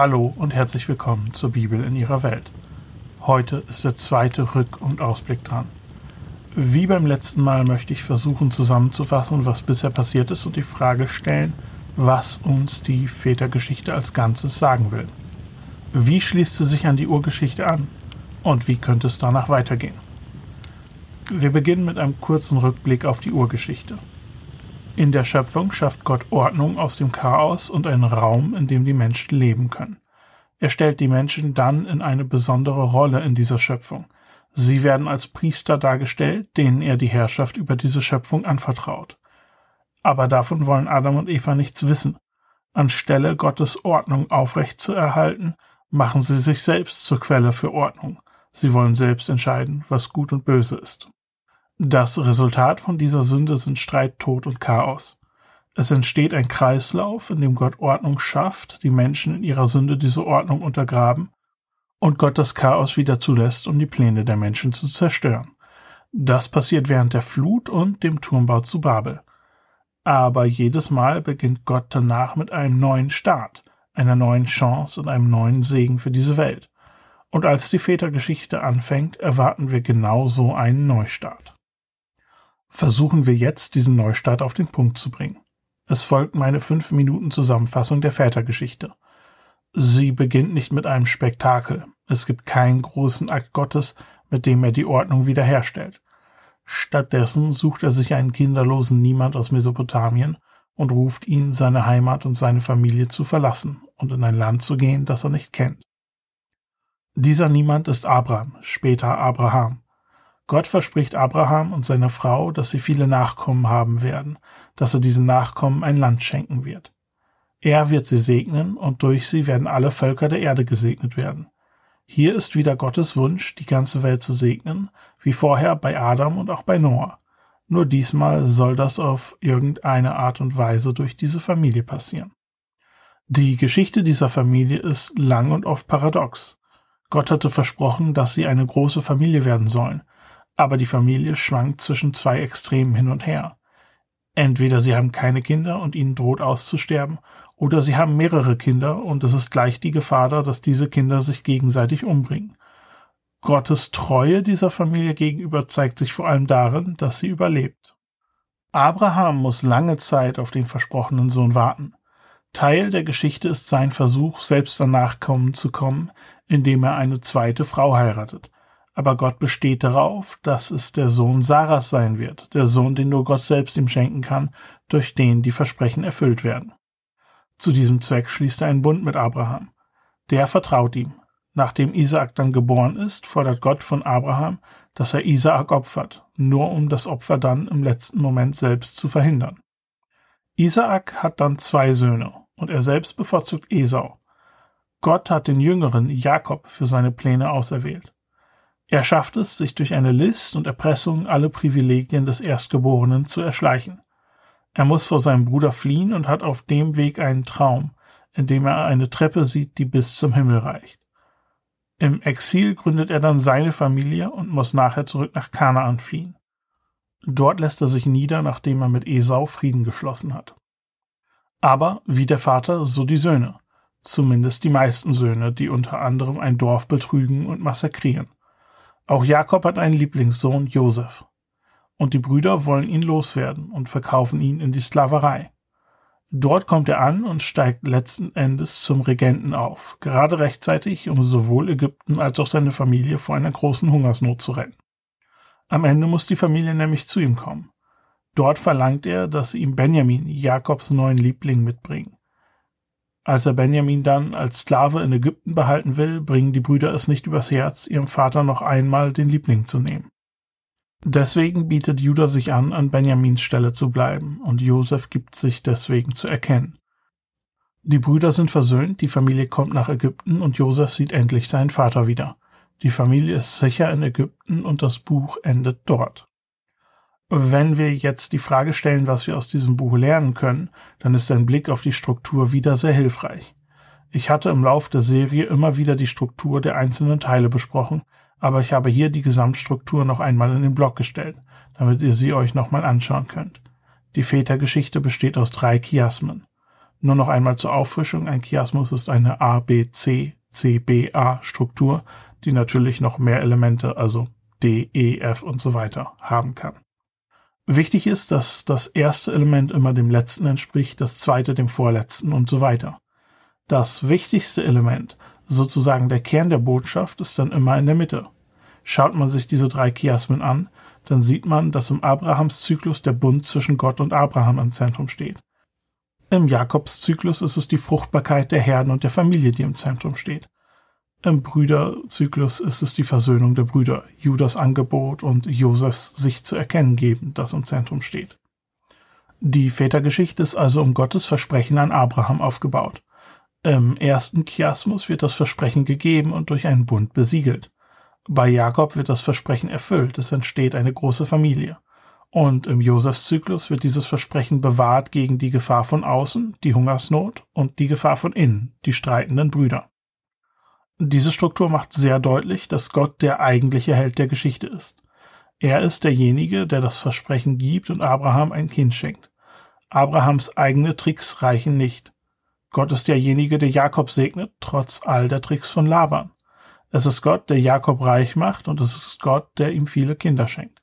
Hallo und herzlich willkommen zur Bibel in ihrer Welt. Heute ist der zweite Rück- und Ausblick dran. Wie beim letzten Mal möchte ich versuchen zusammenzufassen, was bisher passiert ist und die Frage stellen, was uns die Vätergeschichte als Ganzes sagen will. Wie schließt sie sich an die Urgeschichte an? Und wie könnte es danach weitergehen? Wir beginnen mit einem kurzen Rückblick auf die Urgeschichte. In der Schöpfung schafft Gott Ordnung aus dem Chaos und einen Raum, in dem die Menschen leben können. Er stellt die Menschen dann in eine besondere Rolle in dieser Schöpfung. Sie werden als Priester dargestellt, denen er die Herrschaft über diese Schöpfung anvertraut. Aber davon wollen Adam und Eva nichts wissen. Anstelle Gottes Ordnung aufrecht zu erhalten, machen sie sich selbst zur Quelle für Ordnung. Sie wollen selbst entscheiden, was gut und böse ist. Das Resultat von dieser Sünde sind Streit, Tod und Chaos. Es entsteht ein Kreislauf, in dem Gott Ordnung schafft, die Menschen in ihrer Sünde diese Ordnung untergraben und Gott das Chaos wieder zulässt, um die Pläne der Menschen zu zerstören. Das passiert während der Flut und dem Turmbau zu Babel. Aber jedes Mal beginnt Gott danach mit einem neuen Start, einer neuen Chance und einem neuen Segen für diese Welt. Und als die Vätergeschichte anfängt, erwarten wir genau so einen Neustart versuchen wir jetzt, diesen Neustart auf den Punkt zu bringen. Es folgt meine fünf Minuten Zusammenfassung der Vätergeschichte. Sie beginnt nicht mit einem Spektakel. Es gibt keinen großen Akt Gottes, mit dem er die Ordnung wiederherstellt. Stattdessen sucht er sich einen kinderlosen Niemand aus Mesopotamien und ruft ihn, seine Heimat und seine Familie zu verlassen und in ein Land zu gehen, das er nicht kennt. Dieser Niemand ist Abraham, später Abraham. Gott verspricht Abraham und seiner Frau, dass sie viele Nachkommen haben werden, dass er diesen Nachkommen ein Land schenken wird. Er wird sie segnen und durch sie werden alle Völker der Erde gesegnet werden. Hier ist wieder Gottes Wunsch, die ganze Welt zu segnen, wie vorher bei Adam und auch bei Noah. Nur diesmal soll das auf irgendeine Art und Weise durch diese Familie passieren. Die Geschichte dieser Familie ist lang und oft paradox. Gott hatte versprochen, dass sie eine große Familie werden sollen, aber die Familie schwankt zwischen zwei Extremen hin und her. Entweder sie haben keine Kinder und ihnen droht auszusterben, oder sie haben mehrere Kinder und es ist gleich die Gefahr da, dass diese Kinder sich gegenseitig umbringen. Gottes Treue dieser Familie gegenüber zeigt sich vor allem darin, dass sie überlebt. Abraham muss lange Zeit auf den versprochenen Sohn warten. Teil der Geschichte ist sein Versuch, selbst an Nachkommen zu kommen, indem er eine zweite Frau heiratet aber Gott besteht darauf, dass es der Sohn Sarahs sein wird, der Sohn, den nur Gott selbst ihm schenken kann, durch den die Versprechen erfüllt werden. Zu diesem Zweck schließt er einen Bund mit Abraham. Der vertraut ihm. Nachdem Isaak dann geboren ist, fordert Gott von Abraham, dass er Isaak opfert, nur um das Opfer dann im letzten Moment selbst zu verhindern. Isaak hat dann zwei Söhne und er selbst bevorzugt Esau. Gott hat den jüngeren Jakob für seine Pläne auserwählt. Er schafft es, sich durch eine List und Erpressung alle Privilegien des Erstgeborenen zu erschleichen. Er muss vor seinem Bruder fliehen und hat auf dem Weg einen Traum, in dem er eine Treppe sieht, die bis zum Himmel reicht. Im Exil gründet er dann seine Familie und muss nachher zurück nach Kanaan fliehen. Dort lässt er sich nieder, nachdem er mit Esau Frieden geschlossen hat. Aber wie der Vater, so die Söhne, zumindest die meisten Söhne, die unter anderem ein Dorf betrügen und massakrieren. Auch Jakob hat einen Lieblingssohn, Josef. Und die Brüder wollen ihn loswerden und verkaufen ihn in die Sklaverei. Dort kommt er an und steigt letzten Endes zum Regenten auf, gerade rechtzeitig, um sowohl Ägypten als auch seine Familie vor einer großen Hungersnot zu retten. Am Ende muss die Familie nämlich zu ihm kommen. Dort verlangt er, dass sie ihm Benjamin, Jakobs neuen Liebling, mitbringen. Als er Benjamin dann als Sklave in Ägypten behalten will, bringen die Brüder es nicht übers Herz, ihrem Vater noch einmal den Liebling zu nehmen. Deswegen bietet Judah sich an, an Benjamins Stelle zu bleiben, und Josef gibt sich deswegen zu erkennen. Die Brüder sind versöhnt, die Familie kommt nach Ägypten und Josef sieht endlich seinen Vater wieder. Die Familie ist sicher in Ägypten und das Buch endet dort. Wenn wir jetzt die Frage stellen, was wir aus diesem Buch lernen können, dann ist ein Blick auf die Struktur wieder sehr hilfreich. Ich hatte im Lauf der Serie immer wieder die Struktur der einzelnen Teile besprochen, aber ich habe hier die Gesamtstruktur noch einmal in den Blog gestellt, damit ihr sie euch nochmal anschauen könnt. Die Vätergeschichte besteht aus drei Chiasmen. Nur noch einmal zur Auffrischung, ein Chiasmus ist eine A, B, C, C, B, A Struktur, die natürlich noch mehr Elemente, also D, E, F und so weiter haben kann. Wichtig ist, dass das erste Element immer dem letzten entspricht, das zweite dem vorletzten und so weiter. Das wichtigste Element, sozusagen der Kern der Botschaft, ist dann immer in der Mitte. Schaut man sich diese drei Chiasmen an, dann sieht man, dass im Abrahams-Zyklus der Bund zwischen Gott und Abraham im Zentrum steht. Im Jakobszyklus ist es die Fruchtbarkeit der Herden und der Familie, die im Zentrum steht. Im Brüderzyklus ist es die Versöhnung der Brüder, Judas Angebot und Josefs sich zu erkennen geben, das im Zentrum steht. Die Vätergeschichte ist also um Gottes Versprechen an Abraham aufgebaut. Im ersten Chiasmus wird das Versprechen gegeben und durch einen Bund besiegelt. Bei Jakob wird das Versprechen erfüllt, es entsteht eine große Familie. Und im Josefszyklus wird dieses Versprechen bewahrt gegen die Gefahr von außen, die Hungersnot, und die Gefahr von innen, die streitenden Brüder. Diese Struktur macht sehr deutlich, dass Gott der eigentliche Held der Geschichte ist. Er ist derjenige, der das Versprechen gibt und Abraham ein Kind schenkt. Abrahams eigene Tricks reichen nicht. Gott ist derjenige, der Jakob segnet, trotz all der Tricks von Laban. Es ist Gott, der Jakob reich macht, und es ist Gott, der ihm viele Kinder schenkt.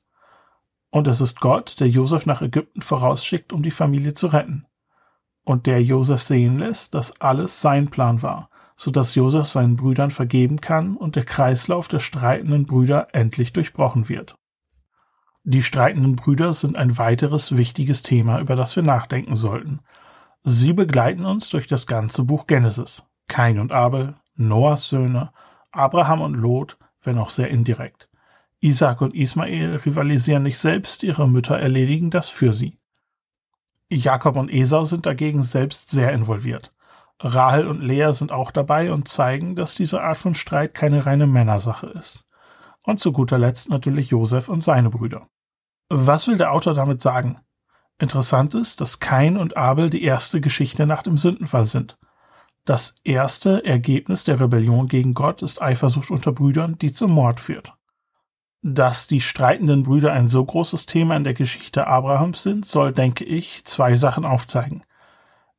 Und es ist Gott, der Josef nach Ägypten vorausschickt, um die Familie zu retten. Und der Josef sehen lässt, dass alles sein Plan war, so dass Josef seinen Brüdern vergeben kann und der Kreislauf der streitenden Brüder endlich durchbrochen wird. Die streitenden Brüder sind ein weiteres wichtiges Thema, über das wir nachdenken sollten. Sie begleiten uns durch das ganze Buch Genesis. Kain und Abel, Noahs Söhne, Abraham und Lot, wenn auch sehr indirekt. Isaac und Ismael rivalisieren nicht selbst, ihre Mütter erledigen das für sie. Jakob und Esau sind dagegen selbst sehr involviert. Rahel und Lea sind auch dabei und zeigen, dass diese Art von Streit keine reine Männersache ist. Und zu guter Letzt natürlich Josef und seine Brüder. Was will der Autor damit sagen? Interessant ist, dass Kain und Abel die erste Geschichte nach dem Sündenfall sind. Das erste Ergebnis der Rebellion gegen Gott ist Eifersucht unter Brüdern, die zum Mord führt. Dass die streitenden Brüder ein so großes Thema in der Geschichte Abrahams sind, soll, denke ich, zwei Sachen aufzeigen.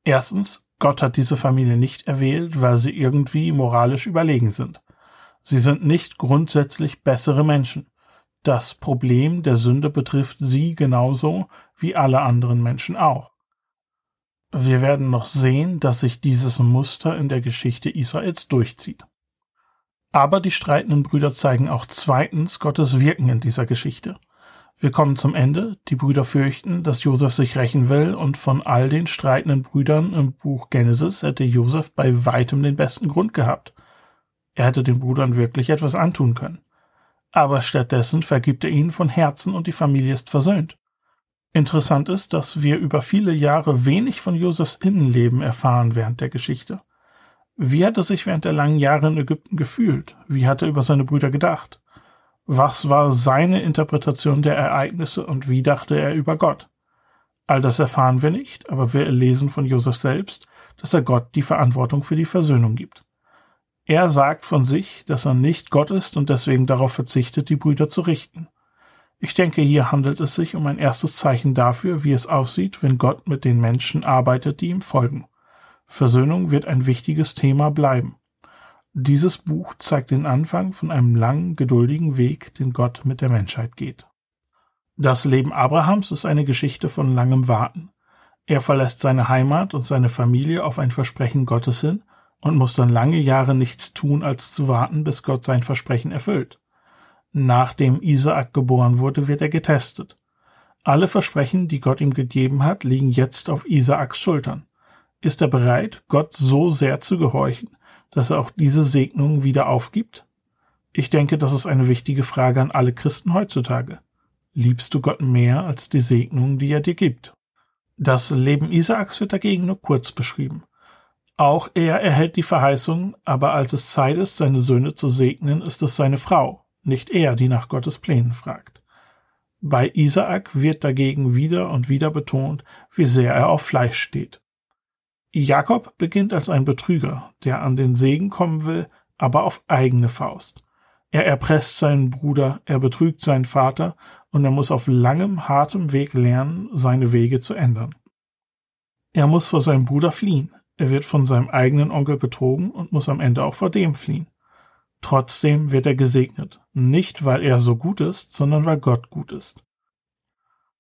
Erstens, Gott hat diese Familie nicht erwählt, weil sie irgendwie moralisch überlegen sind. Sie sind nicht grundsätzlich bessere Menschen. Das Problem der Sünde betrifft sie genauso wie alle anderen Menschen auch. Wir werden noch sehen, dass sich dieses Muster in der Geschichte Israels durchzieht. Aber die streitenden Brüder zeigen auch zweitens Gottes Wirken in dieser Geschichte. Wir kommen zum Ende. Die Brüder fürchten, dass Josef sich rächen will, und von all den streitenden Brüdern im Buch Genesis hätte Josef bei weitem den besten Grund gehabt. Er hätte den Brüdern wirklich etwas antun können. Aber stattdessen vergibt er ihnen von Herzen und die Familie ist versöhnt. Interessant ist, dass wir über viele Jahre wenig von Josefs Innenleben erfahren während der Geschichte. Wie hat er sich während der langen Jahre in Ägypten gefühlt? Wie hat er über seine Brüder gedacht? Was war seine Interpretation der Ereignisse und wie dachte er über Gott? All das erfahren wir nicht, aber wir lesen von Josef selbst, dass er Gott die Verantwortung für die Versöhnung gibt. Er sagt von sich, dass er nicht Gott ist und deswegen darauf verzichtet, die Brüder zu richten. Ich denke, hier handelt es sich um ein erstes Zeichen dafür, wie es aussieht, wenn Gott mit den Menschen arbeitet, die ihm folgen. Versöhnung wird ein wichtiges Thema bleiben. Dieses Buch zeigt den Anfang von einem langen, geduldigen Weg, den Gott mit der Menschheit geht. Das Leben Abrahams ist eine Geschichte von langem Warten. Er verlässt seine Heimat und seine Familie auf ein Versprechen Gottes hin und muss dann lange Jahre nichts tun, als zu warten, bis Gott sein Versprechen erfüllt. Nachdem Isaak geboren wurde, wird er getestet. Alle Versprechen, die Gott ihm gegeben hat, liegen jetzt auf Isaaks Schultern. Ist er bereit, Gott so sehr zu gehorchen, dass er auch diese Segnungen wieder aufgibt? Ich denke, das ist eine wichtige Frage an alle Christen heutzutage. Liebst du Gott mehr als die Segnungen, die er dir gibt? Das Leben Isaaks wird dagegen nur kurz beschrieben. Auch er erhält die Verheißung, aber als es Zeit ist, seine Söhne zu segnen, ist es seine Frau, nicht er, die nach Gottes Plänen fragt. Bei Isaak wird dagegen wieder und wieder betont, wie sehr er auf Fleisch steht. Jakob beginnt als ein Betrüger, der an den Segen kommen will, aber auf eigene Faust. Er erpresst seinen Bruder, er betrügt seinen Vater und er muss auf langem, hartem Weg lernen, seine Wege zu ändern. Er muss vor seinem Bruder fliehen. Er wird von seinem eigenen Onkel betrogen und muss am Ende auch vor dem fliehen. Trotzdem wird er gesegnet, nicht weil er so gut ist, sondern weil Gott gut ist.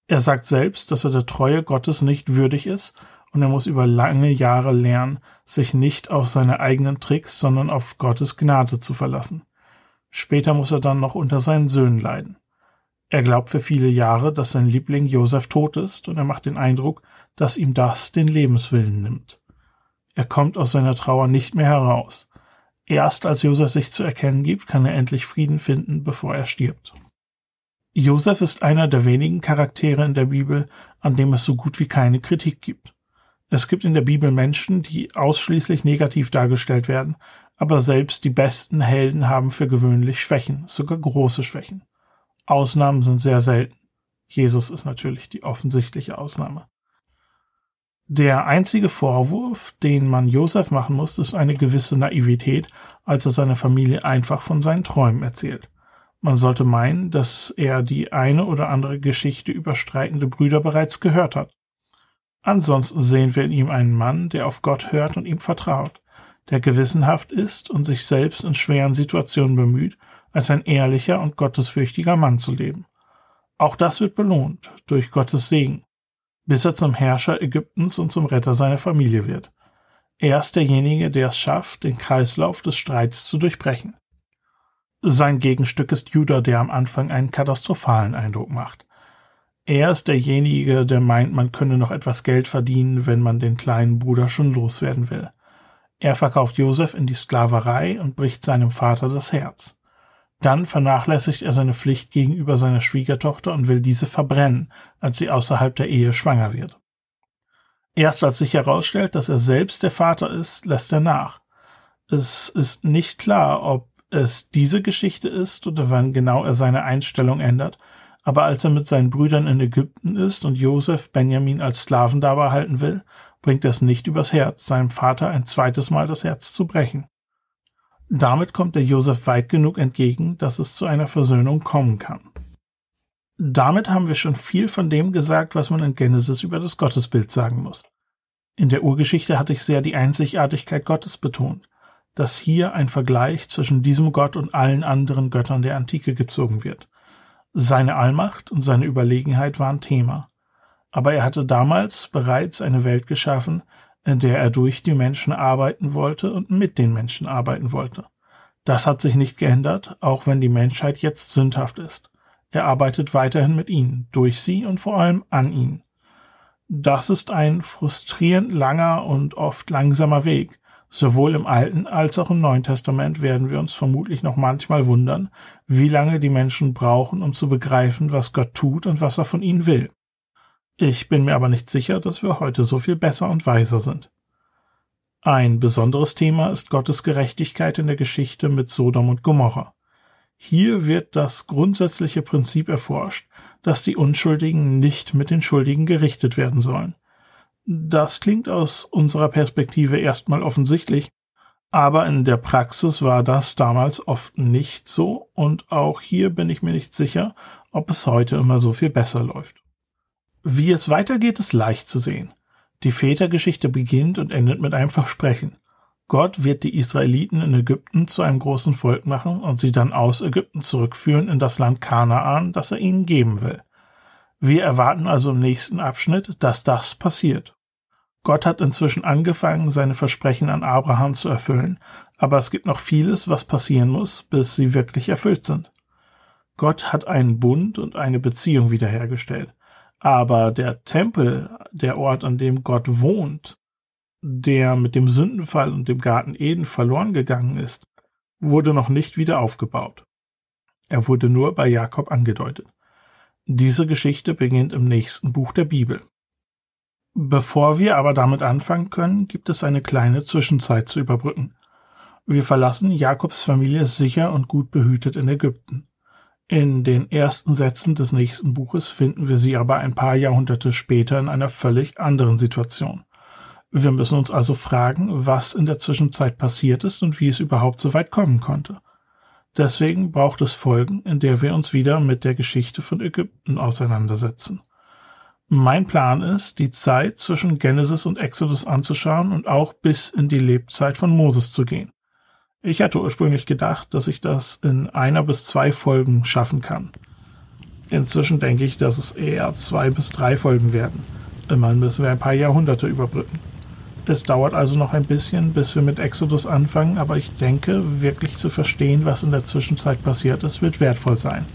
Er sagt selbst, dass er der Treue Gottes nicht würdig ist und er muss über lange Jahre lernen, sich nicht auf seine eigenen Tricks, sondern auf Gottes Gnade zu verlassen. Später muss er dann noch unter seinen Söhnen leiden. Er glaubt für viele Jahre, dass sein Liebling Josef tot ist und er macht den Eindruck, dass ihm das den Lebenswillen nimmt. Er kommt aus seiner Trauer nicht mehr heraus. Erst als Josef sich zu erkennen gibt, kann er endlich Frieden finden, bevor er stirbt. Josef ist einer der wenigen Charaktere in der Bibel, an dem es so gut wie keine Kritik gibt. Es gibt in der Bibel Menschen, die ausschließlich negativ dargestellt werden, aber selbst die besten Helden haben für gewöhnlich Schwächen, sogar große Schwächen. Ausnahmen sind sehr selten. Jesus ist natürlich die offensichtliche Ausnahme. Der einzige Vorwurf, den man Josef machen muss, ist eine gewisse Naivität, als er seiner Familie einfach von seinen Träumen erzählt. Man sollte meinen, dass er die eine oder andere Geschichte über streitende Brüder bereits gehört hat. Ansonsten sehen wir in ihm einen Mann, der auf Gott hört und ihm vertraut, der gewissenhaft ist und sich selbst in schweren Situationen bemüht, als ein ehrlicher und gottesfürchtiger Mann zu leben. Auch das wird belohnt durch Gottes Segen, bis er zum Herrscher Ägyptens und zum Retter seiner Familie wird. Er ist derjenige, der es schafft, den Kreislauf des Streits zu durchbrechen. Sein Gegenstück ist Judah, der am Anfang einen katastrophalen Eindruck macht. Er ist derjenige, der meint, man könne noch etwas Geld verdienen, wenn man den kleinen Bruder schon loswerden will. Er verkauft Josef in die Sklaverei und bricht seinem Vater das Herz. Dann vernachlässigt er seine Pflicht gegenüber seiner Schwiegertochter und will diese verbrennen, als sie außerhalb der Ehe schwanger wird. Erst als sich herausstellt, dass er selbst der Vater ist, lässt er nach. Es ist nicht klar, ob es diese Geschichte ist oder wann genau er seine Einstellung ändert, aber als er mit seinen Brüdern in Ägypten ist und Josef Benjamin als Sklaven dabei halten will, bringt er es nicht übers Herz, seinem Vater ein zweites Mal das Herz zu brechen. Damit kommt der Josef weit genug entgegen, dass es zu einer Versöhnung kommen kann. Damit haben wir schon viel von dem gesagt, was man in Genesis über das Gottesbild sagen muss. In der Urgeschichte hatte ich sehr die Einzigartigkeit Gottes betont, dass hier ein Vergleich zwischen diesem Gott und allen anderen Göttern der Antike gezogen wird. Seine Allmacht und seine Überlegenheit waren Thema. Aber er hatte damals bereits eine Welt geschaffen, in der er durch die Menschen arbeiten wollte und mit den Menschen arbeiten wollte. Das hat sich nicht geändert, auch wenn die Menschheit jetzt sündhaft ist. Er arbeitet weiterhin mit ihnen, durch sie und vor allem an ihnen. Das ist ein frustrierend langer und oft langsamer Weg. Sowohl im Alten als auch im Neuen Testament werden wir uns vermutlich noch manchmal wundern, wie lange die Menschen brauchen, um zu begreifen, was Gott tut und was er von ihnen will. Ich bin mir aber nicht sicher, dass wir heute so viel besser und weiser sind. Ein besonderes Thema ist Gottes Gerechtigkeit in der Geschichte mit Sodom und Gomorra. Hier wird das grundsätzliche Prinzip erforscht, dass die Unschuldigen nicht mit den Schuldigen gerichtet werden sollen. Das klingt aus unserer Perspektive erstmal offensichtlich, aber in der Praxis war das damals oft nicht so und auch hier bin ich mir nicht sicher, ob es heute immer so viel besser läuft. Wie es weitergeht, ist leicht zu sehen. Die Vätergeschichte beginnt und endet mit einem Versprechen. Gott wird die Israeliten in Ägypten zu einem großen Volk machen und sie dann aus Ägypten zurückführen in das Land Kanaan, das er ihnen geben will. Wir erwarten also im nächsten Abschnitt, dass das passiert. Gott hat inzwischen angefangen, seine Versprechen an Abraham zu erfüllen, aber es gibt noch vieles, was passieren muss, bis sie wirklich erfüllt sind. Gott hat einen Bund und eine Beziehung wiederhergestellt. Aber der Tempel, der Ort, an dem Gott wohnt, der mit dem Sündenfall und dem Garten Eden verloren gegangen ist, wurde noch nicht wieder aufgebaut. Er wurde nur bei Jakob angedeutet. Diese Geschichte beginnt im nächsten Buch der Bibel. Bevor wir aber damit anfangen können, gibt es eine kleine Zwischenzeit zu überbrücken. Wir verlassen Jakobs Familie sicher und gut behütet in Ägypten. In den ersten Sätzen des nächsten Buches finden wir sie aber ein paar Jahrhunderte später in einer völlig anderen Situation. Wir müssen uns also fragen, was in der Zwischenzeit passiert ist und wie es überhaupt so weit kommen konnte. Deswegen braucht es Folgen, in der wir uns wieder mit der Geschichte von Ägypten auseinandersetzen. Mein Plan ist, die Zeit zwischen Genesis und Exodus anzuschauen und auch bis in die Lebzeit von Moses zu gehen. Ich hatte ursprünglich gedacht, dass ich das in einer bis zwei Folgen schaffen kann. Inzwischen denke ich, dass es eher zwei bis drei Folgen werden. Immerhin müssen wir ein paar Jahrhunderte überbrücken. Es dauert also noch ein bisschen, bis wir mit Exodus anfangen, aber ich denke, wirklich zu verstehen, was in der Zwischenzeit passiert ist, wird wertvoll sein.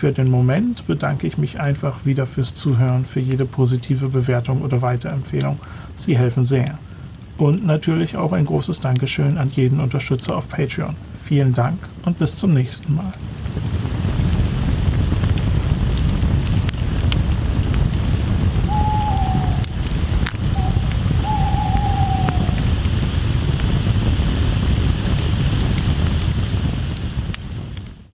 Für den Moment bedanke ich mich einfach wieder fürs Zuhören, für jede positive Bewertung oder Weiterempfehlung. Sie helfen sehr. Und natürlich auch ein großes Dankeschön an jeden Unterstützer auf Patreon. Vielen Dank und bis zum nächsten Mal.